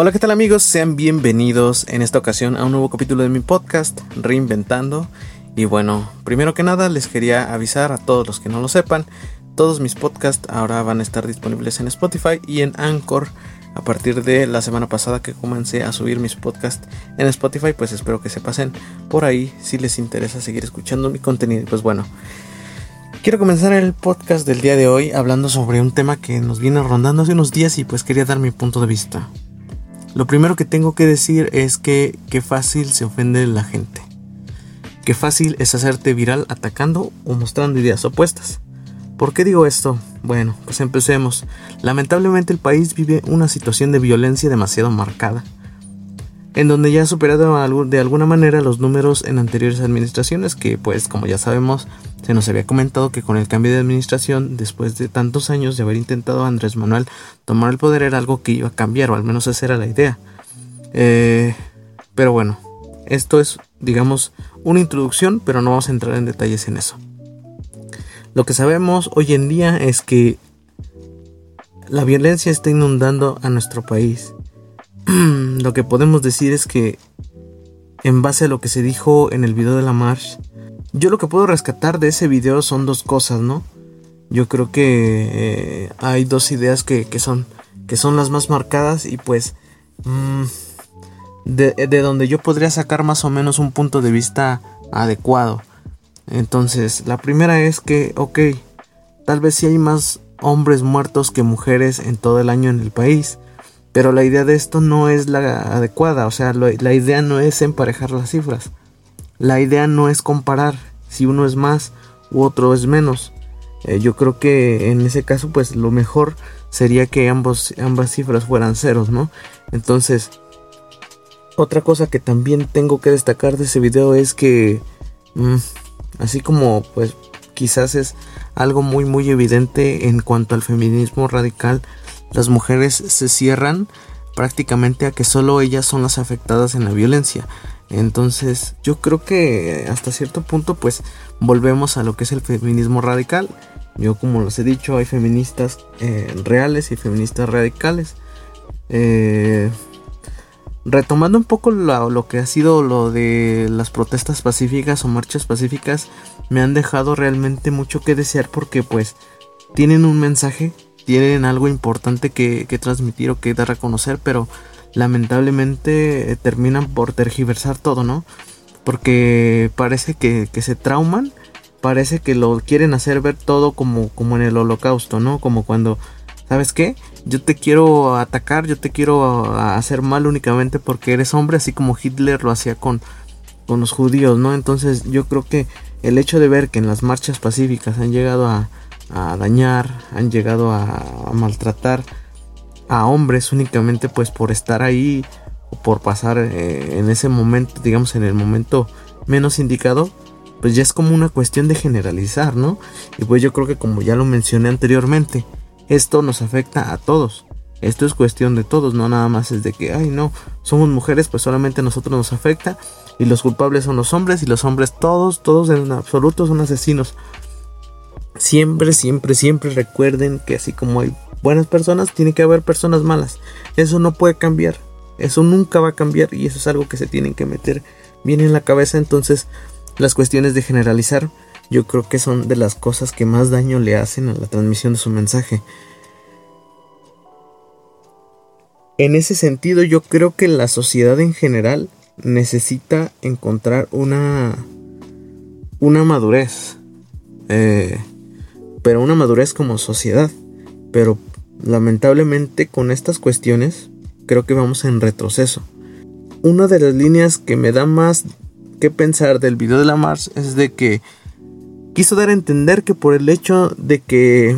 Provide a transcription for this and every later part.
Hola, ¿qué tal amigos? Sean bienvenidos en esta ocasión a un nuevo capítulo de mi podcast, Reinventando. Y bueno, primero que nada les quería avisar a todos los que no lo sepan, todos mis podcasts ahora van a estar disponibles en Spotify y en Anchor. A partir de la semana pasada que comencé a subir mis podcasts en Spotify, pues espero que se pasen por ahí si les interesa seguir escuchando mi contenido. Pues bueno, quiero comenzar el podcast del día de hoy hablando sobre un tema que nos viene rondando hace unos días y pues quería dar mi punto de vista. Lo primero que tengo que decir es que qué fácil se ofende la gente. Qué fácil es hacerte viral atacando o mostrando ideas opuestas. ¿Por qué digo esto? Bueno, pues empecemos. Lamentablemente el país vive una situación de violencia demasiado marcada en donde ya ha superado de alguna manera los números en anteriores administraciones, que pues como ya sabemos, se nos había comentado que con el cambio de administración, después de tantos años de haber intentado Andrés Manuel tomar el poder, era algo que iba a cambiar, o al menos esa era la idea. Eh, pero bueno, esto es, digamos, una introducción, pero no vamos a entrar en detalles en eso. Lo que sabemos hoy en día es que la violencia está inundando a nuestro país lo que podemos decir es que en base a lo que se dijo en el video de la march, yo lo que puedo rescatar de ese video son dos cosas, ¿no? Yo creo que eh, hay dos ideas que, son, que son las más marcadas y pues mm, de, de donde yo podría sacar más o menos un punto de vista adecuado. Entonces, la primera es que, ok, tal vez sí hay más hombres muertos que mujeres en todo el año en el país. Pero la idea de esto no es la adecuada, o sea, la idea no es emparejar las cifras. La idea no es comparar si uno es más u otro es menos. Eh, yo creo que en ese caso, pues lo mejor sería que ambos, ambas cifras fueran ceros, ¿no? Entonces, otra cosa que también tengo que destacar de ese video es que, mm, así como pues quizás es algo muy muy evidente en cuanto al feminismo radical, las mujeres se cierran prácticamente a que solo ellas son las afectadas en la violencia. Entonces yo creo que hasta cierto punto pues volvemos a lo que es el feminismo radical. Yo como les he dicho hay feministas eh, reales y feministas radicales. Eh, retomando un poco lo, lo, que ha sido lo de las protestas pacíficas o marchas pacíficas, me han dejado realmente mucho que desear porque pues tienen un mensaje tienen algo importante que, transmitir o que dar a conocer, pero lamentablemente eh, terminan por tergiversar todo, ¿no? Porque parece que, se trauman, parece que lo quieren hacer ver todo como, como en el holocausto, ¿no? Como cuando, ¿sabes qué? Yo te quiero atacar, yo te quiero hacer mal únicamente porque eres hombre, así como Hitler lo hacía con, con los judíos, ¿no? Entonces yo creo que el hecho de ver que en las marchas pacíficas han llegado a, a dañar, han llegado a, maltratar a hombres únicamente pues por estar ahí o por pasar eh, en ese momento, digamos en el momento menos indicado, pues ya es como una cuestión de generalizar, ¿no? Y pues yo creo que como ya lo mencioné anteriormente, esto nos afecta a todos. Esto es cuestión de todos, no nada más es de que, ay no, somos mujeres, pues solamente a nosotros nos afecta y los culpables son los hombres y los hombres todos, todos en absoluto son asesinos. Siempre, siempre, siempre recuerden que así como hay buenas personas, tiene que haber personas malas. Eso no puede cambiar. Eso nunca va a cambiar y eso es algo que se tienen que meter bien en la cabeza. Entonces, las cuestiones de generalizar, yo creo que son de las cosas que más daño le hacen a la transmisión de su mensaje. En ese sentido, yo creo que la sociedad en general necesita encontrar una una madurez. Eh, pero una madurez como sociedad. Pero lamentablemente con estas cuestiones creo que vamos en retroceso. Una de las líneas que me da más que pensar del video de la Mars es de que quiso dar a entender que por el hecho de que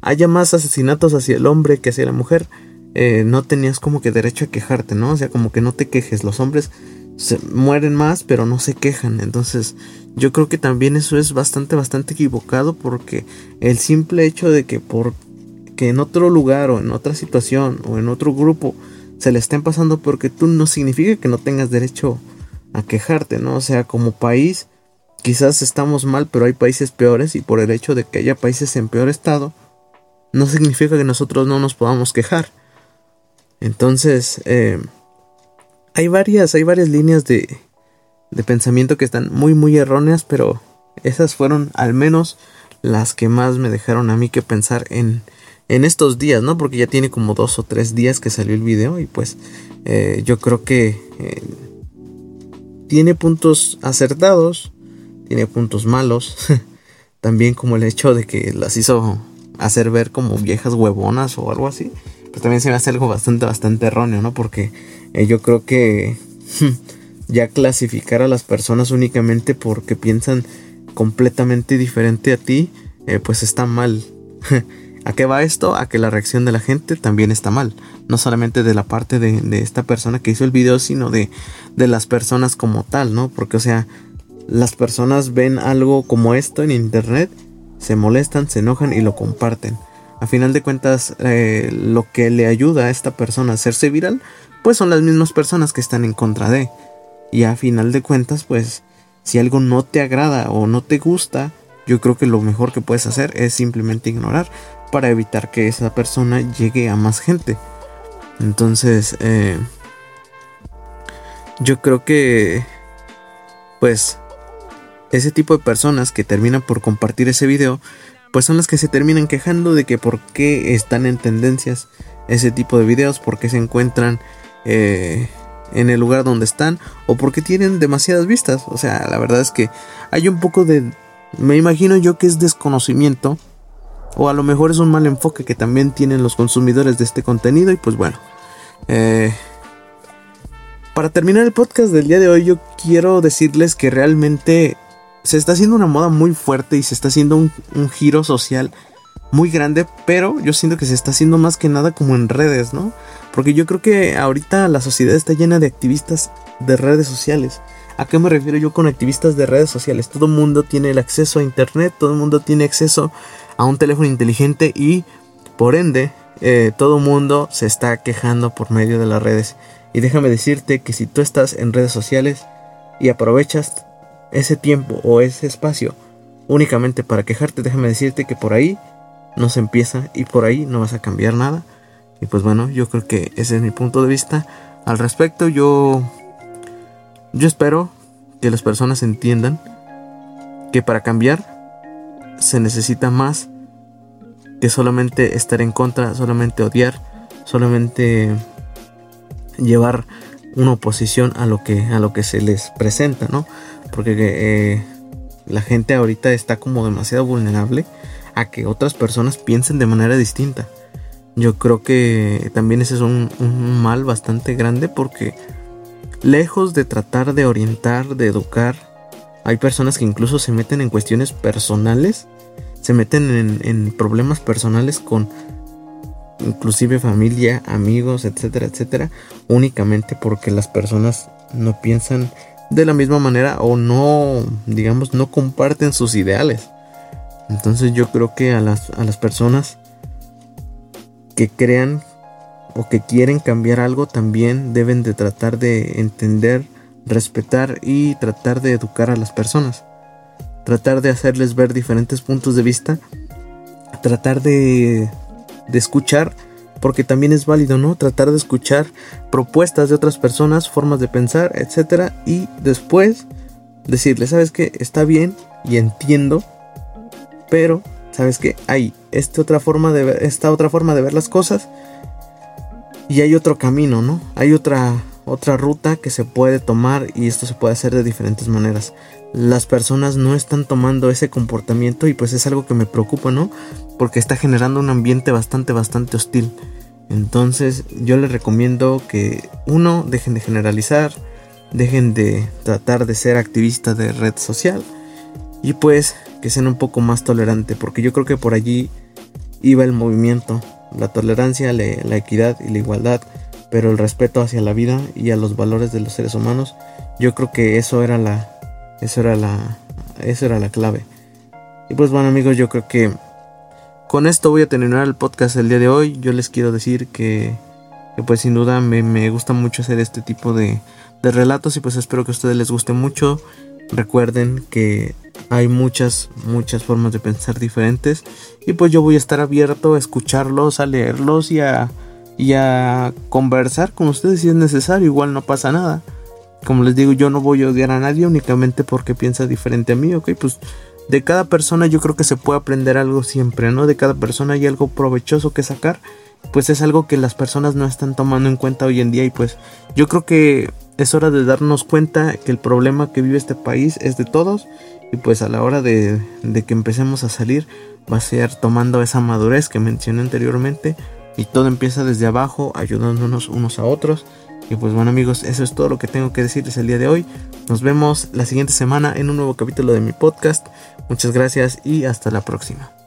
haya más asesinatos hacia el hombre que hacia la mujer, eh, no tenías como que derecho a quejarte, ¿no? O sea, como que no te quejes. Los hombres se mueren más, pero no se quejan. Entonces, yo creo que también eso es bastante, bastante equivocado porque el simple hecho de que por que en otro lugar o en otra situación o en otro grupo se le estén pasando porque tú no significa que no tengas derecho a quejarte, ¿no? O sea, como país quizás estamos mal, pero hay países peores y por el hecho de que haya países en peor estado no significa que nosotros no nos podamos quejar. Entonces, eh, hay varias, hay varias líneas de, de pensamiento que están muy, muy erróneas, pero esas fueron al menos las que más me dejaron a mí que pensar en, en estos días, ¿no? Porque ya tiene como dos o tres días que salió el video y pues eh, yo creo que eh, tiene puntos acertados, tiene puntos malos, también como el hecho de que las hizo hacer ver como viejas huevonas o algo así, pues también se me hace algo bastante, bastante erróneo, ¿no? Porque eh, yo creo que ya clasificar a las personas únicamente porque piensan completamente diferente a ti, pues está mal. ¿A qué va esto? A que la reacción de la gente también está mal. No solamente de la parte de, esta persona que hizo el video, sino de, de las personas como tal, ¿no? Porque, o sea, las personas ven algo como esto en internet, se molestan, se enojan y lo comparten. A final de cuentas, eh, lo que le ayuda a esta persona a hacerse viral, pues son las mismas personas que están en contra de. Y a final de cuentas, pues, si algo no te agrada o no te gusta, yo creo que lo mejor que puedes hacer es simplemente ignorar para evitar que esa persona llegue a más gente. Entonces, eh, yo creo que, pues, ese tipo de personas que terminan por compartir ese video, pues son las que se terminan quejando de que por qué están en tendencias ese tipo de videos, por qué se encuentran eh, en el lugar donde están o porque tienen demasiadas vistas. O sea, la verdad es que hay un poco de... Me imagino yo que es desconocimiento o a lo mejor es un mal enfoque que también tienen los consumidores de este contenido. Y pues bueno. Eh, para terminar el podcast del día de hoy, yo quiero decirles que realmente se está haciendo una moda muy fuerte y se está haciendo un, un, giro social muy grande, pero yo siento que se está haciendo más que nada como en redes, ¿no? Porque yo creo que ahorita la sociedad está llena de activistas de redes sociales. ¿A qué me refiero yo con activistas de redes sociales? Todo el mundo tiene el acceso a internet, todo el mundo tiene acceso a un teléfono inteligente y por ende eh, todo el mundo se está quejando por medio de las redes. Y déjame decirte que si tú estás en redes sociales y aprovechas ese tiempo o ese espacio únicamente para quejarte, déjame decirte que por ahí no se empieza y por ahí no vas a cambiar nada. Y pues bueno, yo creo que ese es mi punto de vista al respecto. Yo yo espero que las personas entiendan que para cambiar se necesita más que solamente estar en contra, solamente odiar, solamente llevar una oposición a lo que a lo que se les presenta, ¿no? Porque eh, la gente ahorita está como demasiado vulnerable a que otras personas piensen de manera distinta. Yo creo que también ese es un mal bastante grande porque Lejos de tratar de orientar, de educar, hay personas que incluso se meten en cuestiones personales, se meten en, problemas personales con inclusive familia, amigos, etcétera, etcétera, únicamente porque las personas no piensan de la misma manera o no, digamos, no comparten sus ideales. Entonces yo creo que a las, a las personas que crean o que quieren cambiar algo también deben de tratar de entender, respetar y tratar de educar a las personas. Tratar de hacerles ver diferentes puntos de vista. Tratar de, de escuchar, porque también es válido, ¿no? Tratar de escuchar propuestas de otras personas, formas de pensar, etc. Y después decirle, ¿sabes qué? Está bien y entiendo, pero, ¿sabes qué? Hay esta otra forma de ver, esta otra forma de ver las cosas y hay otro camino, ¿no? Hay otra otra ruta que se puede tomar y esto se puede hacer de diferentes maneras. Las personas no están tomando ese comportamiento y pues es algo que me preocupa, ¿no? Porque está generando un ambiente bastante, bastante hostil. Entonces yo les recomiendo que uno, dejen de generalizar, dejen de tratar de ser activistas de red social y pues que sean un poco más tolerantes porque yo creo que por allí iba el movimiento la tolerancia, la equidad y la igualdad, pero el respeto hacia la vida y a los valores de los seres humanos, yo creo que eso era la, eso era la, eso era la clave. Y pues bueno amigos, yo creo que con esto voy a terminar el podcast el día de hoy. Yo les quiero decir que, pues sin duda me, me, gusta mucho hacer este tipo de, de relatos y pues espero que a ustedes les guste mucho. Recuerden que hay muchas, muchas formas de pensar diferentes. Y pues yo voy a estar abierto a escucharlos, a leerlos y a y a conversar con ustedes si es necesario, igual no pasa nada. Como les digo, yo no voy a odiar a nadie únicamente porque piensa diferente a mí, ok, pues de cada persona yo creo que se puede aprender algo siempre, ¿no? De cada persona hay algo provechoso que sacar, pues es algo que las personas no están tomando en cuenta hoy en día y pues yo creo que es hora de darnos cuenta que el problema que vive este país es de todos y pues a la hora de, que empecemos a salir va a ser tomando esa madurez que mencioné anteriormente y todo empieza desde abajo ayudándonos unos a otros y pues bueno amigos, eso es todo lo que tengo que decirles el día de hoy. Nos vemos la siguiente semana en un nuevo capítulo de mi podcast. Muchas gracias y hasta la próxima.